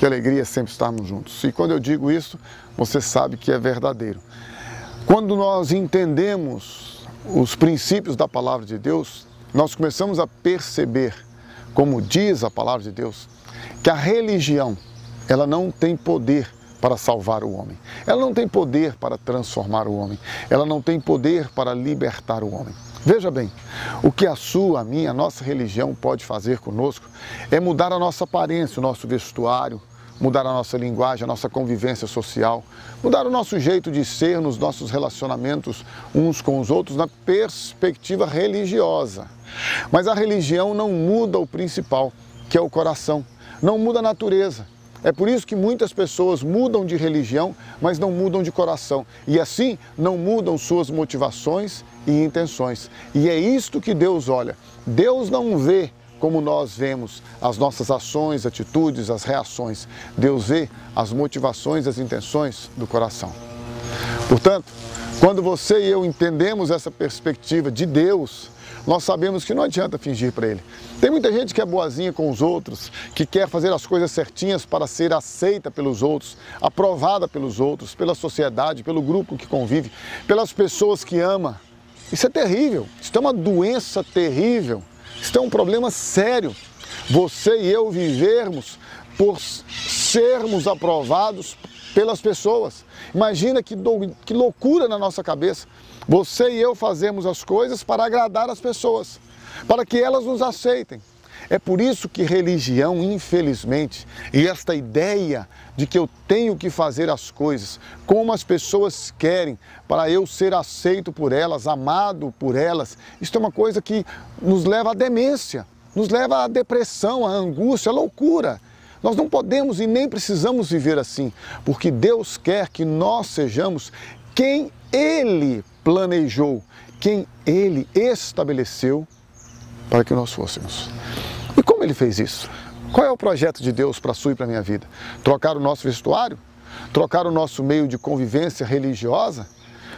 Que alegria sempre estarmos juntos. E quando eu digo isso, você sabe que é verdadeiro. Quando nós entendemos os princípios da palavra de Deus, nós começamos a perceber, como diz a palavra de Deus, que a religião, ela não tem poder para salvar o homem. Ela não tem poder para transformar o homem. Ela não tem poder para libertar o homem. Veja bem, o que a sua, a minha, a nossa religião pode fazer conosco é mudar a nossa aparência, o nosso vestuário, mudar a nossa linguagem, a nossa convivência social, mudar o nosso jeito de ser nos nossos relacionamentos uns com os outros na perspectiva religiosa. Mas a religião não muda o principal, que é o coração, não muda a natureza. É por isso que muitas pessoas mudam de religião, mas não mudam de coração. E assim não mudam suas motivações e intenções. E é isto que Deus olha. Deus não vê como nós vemos as nossas ações, atitudes, as reações. Deus vê as motivações, as intenções do coração. Portanto, quando você e eu entendemos essa perspectiva de Deus, nós sabemos que não adianta fingir para Ele. Tem muita gente que é boazinha com os outros, que quer fazer as coisas certinhas para ser aceita pelos outros, aprovada pelos outros, pela sociedade, pelo grupo que convive, pelas pessoas que ama. Isso é terrível, isso é uma doença terrível, isso é um problema sério. Você e eu vivermos por sermos aprovados pelas pessoas. Imagina que, do, que loucura na nossa cabeça. Você e eu fazemos as coisas para agradar as pessoas, para que elas nos aceitem. É por isso que religião, infelizmente, e esta ideia de que eu tenho que fazer as coisas como as pessoas querem, para eu ser aceito por elas, amado por elas, isso é uma coisa que nos leva à demência, nos leva à depressão, à angústia, à loucura. Nós não podemos e nem precisamos viver assim, porque Deus quer que nós sejamos quem Ele planejou, quem Ele estabeleceu para que nós fôssemos. Como Ele fez isso? Qual é o projeto de Deus para a sua e para a minha vida? Trocar o nosso vestuário? Trocar o nosso meio de convivência religiosa?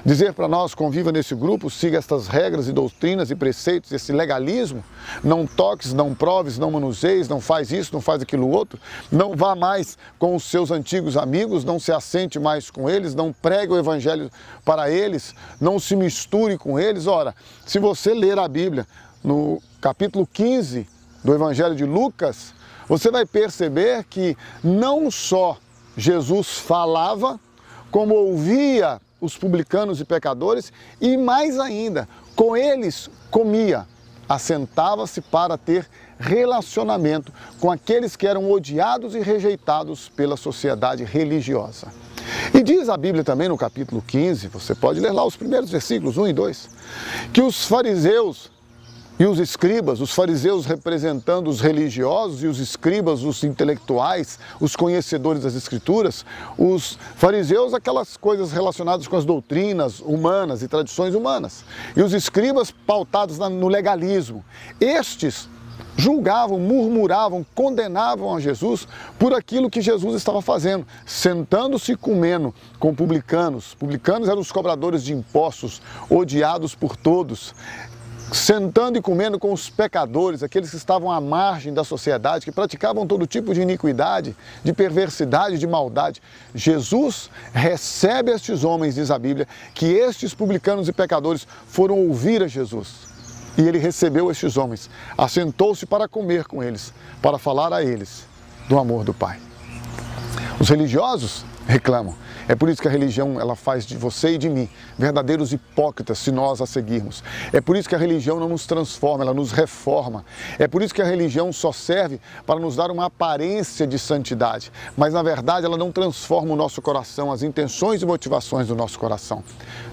Dizer para nós, conviva nesse grupo, siga estas regras e doutrinas e preceitos, esse legalismo, não toques, não proves, não manuseis, não faz isso, não faz aquilo outro, não vá mais com os seus antigos amigos, não se assente mais com eles, não pregue o evangelho para eles, não se misture com eles. Ora, se você ler a Bíblia no capítulo 15 do evangelho de Lucas, você vai perceber que não só Jesus falava, como ouvia os publicanos e pecadores, e mais ainda, com eles comia, assentava-se para ter relacionamento com aqueles que eram odiados e rejeitados pela sociedade religiosa. E diz a Bíblia também no capítulo 15, você pode ler lá os primeiros versículos 1 e 2, que os fariseus e os escribas, os fariseus representando os religiosos e os escribas, os intelectuais, os conhecedores das escrituras, os fariseus, aquelas coisas relacionadas com as doutrinas humanas e tradições humanas, e os escribas pautados no legalismo. Estes julgavam, murmuravam, condenavam a Jesus por aquilo que Jesus estava fazendo, sentando-se comendo com publicanos. Publicanos eram os cobradores de impostos, odiados por todos sentando e comendo com os pecadores, aqueles que estavam à margem da sociedade, que praticavam todo tipo de iniquidade, de perversidade, de maldade. Jesus recebe estes homens, diz a Bíblia, que estes publicanos e pecadores foram ouvir a Jesus. E ele recebeu estes homens, assentou-se para comer com eles, para falar a eles do amor do Pai. Os religiosos reclamam. É por isso que a religião ela faz de você e de mim verdadeiros hipócritas se nós a seguirmos. É por isso que a religião não nos transforma, ela nos reforma. É por isso que a religião só serve para nos dar uma aparência de santidade, mas na verdade ela não transforma o nosso coração, as intenções e motivações do nosso coração.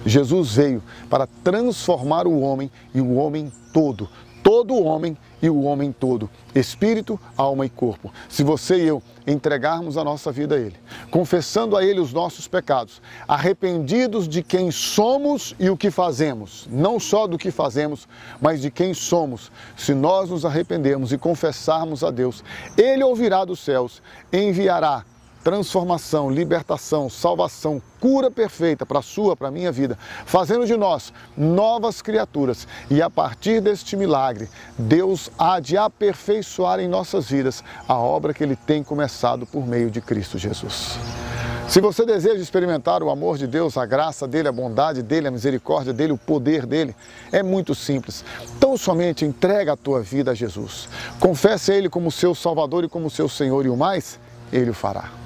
Jesus veio para transformar o homem e o homem todo, todo o homem e o homem todo, espírito, alma e corpo. Se você e eu entregarmos a nossa vida a Ele, confessando a Ele os nossos pecados, arrependidos de quem somos e o que fazemos, não só do que fazemos, mas de quem somos, se nós nos arrependermos e confessarmos a Deus, Ele ouvirá dos céus, enviará transformação, libertação, salvação, cura perfeita para a sua, para a minha vida, fazendo de nós novas criaturas. E a partir deste milagre, Deus há de aperfeiçoar em nossas vidas a obra que Ele tem começado por meio de Cristo Jesus. Se você deseja experimentar o amor de Deus, a graça dele, a bondade dele, a misericórdia dele, o poder dele, é muito simples. Tão somente entrega a tua vida a Jesus. Confesse a ele como seu Salvador e como seu Senhor e o mais, ele o fará.